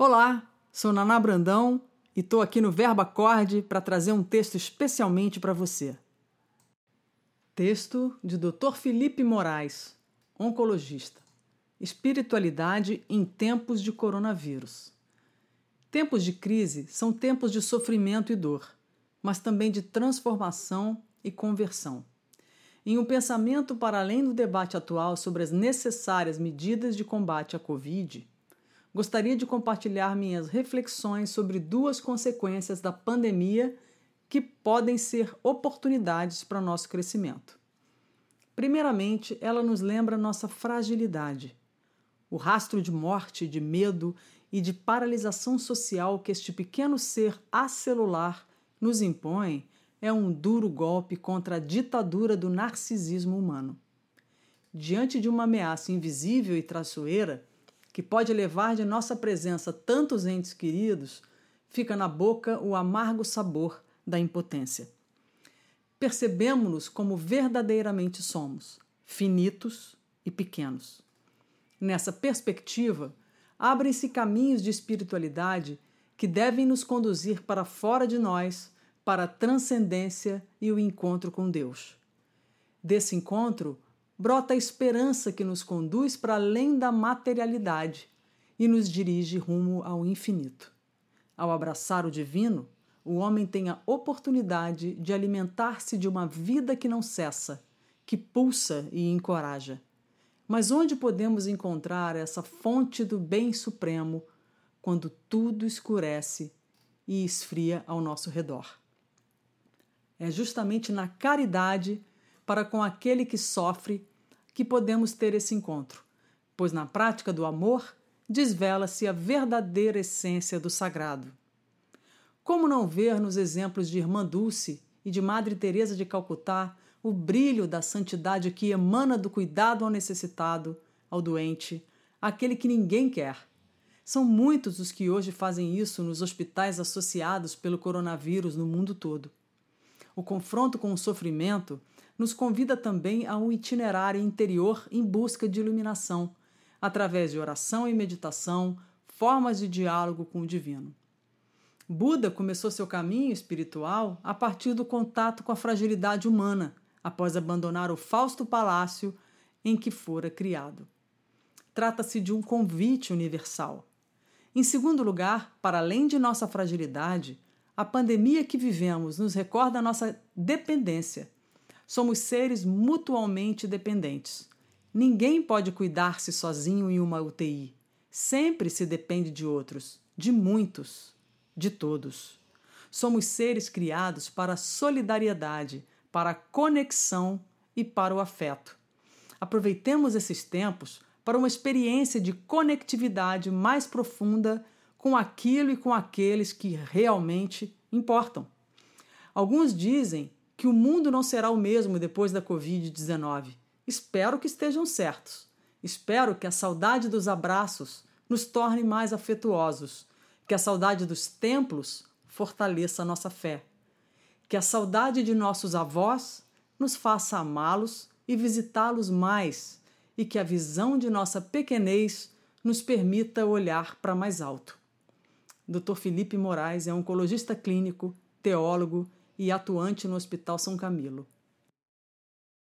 Olá, sou Naná Brandão e estou aqui no Verbo Acorde para trazer um texto especialmente para você. Texto de Dr. Felipe Moraes, oncologista. Espiritualidade em tempos de coronavírus. Tempos de crise são tempos de sofrimento e dor, mas também de transformação e conversão. Em um pensamento para além do debate atual sobre as necessárias medidas de combate à Covid, gostaria de compartilhar minhas reflexões sobre duas consequências da pandemia que podem ser oportunidades para nosso crescimento. Primeiramente, ela nos lembra nossa fragilidade. O rastro de morte, de medo e de paralisação social que este pequeno ser acelular nos impõe é um duro golpe contra a ditadura do narcisismo humano. Diante de uma ameaça invisível e traiçoeira, que pode levar de nossa presença tantos entes queridos, fica na boca o amargo sabor da impotência. Percebemos-nos como verdadeiramente somos, finitos e pequenos. Nessa perspectiva, abrem-se caminhos de espiritualidade que devem nos conduzir para fora de nós, para a transcendência e o encontro com Deus. Desse encontro, brota a esperança que nos conduz para além da materialidade e nos dirige rumo ao infinito. Ao abraçar o divino, o homem tem a oportunidade de alimentar-se de uma vida que não cessa, que pulsa e encoraja. Mas onde podemos encontrar essa fonte do bem supremo quando tudo escurece e esfria ao nosso redor? É justamente na caridade para com aquele que sofre que podemos ter esse encontro, pois na prática do amor desvela-se a verdadeira essência do sagrado. Como não ver nos exemplos de Irmã Dulce e de Madre Teresa de Calcutá o brilho da santidade que emana do cuidado ao necessitado, ao doente, àquele que ninguém quer? São muitos os que hoje fazem isso nos hospitais associados pelo coronavírus no mundo todo. O confronto com o sofrimento nos convida também a um itinerário interior em busca de iluminação, através de oração e meditação, formas de diálogo com o divino. Buda começou seu caminho espiritual a partir do contato com a fragilidade humana, após abandonar o fausto palácio em que fora criado. Trata-se de um convite universal. Em segundo lugar, para além de nossa fragilidade, a pandemia que vivemos nos recorda nossa dependência. Somos seres mutualmente dependentes. Ninguém pode cuidar-se sozinho em uma UTI. Sempre se depende de outros, de muitos, de todos. Somos seres criados para a solidariedade, para a conexão e para o afeto. Aproveitemos esses tempos para uma experiência de conectividade mais profunda com aquilo e com aqueles que realmente importam. Alguns dizem que o mundo não será o mesmo depois da Covid-19. Espero que estejam certos. Espero que a saudade dos abraços nos torne mais afetuosos, que a saudade dos templos fortaleça a nossa fé, que a saudade de nossos avós nos faça amá-los e visitá-los mais, e que a visão de nossa pequenez nos permita olhar para mais alto. Dr. Felipe Moraes é oncologista clínico, teólogo e atuante no Hospital São Camilo.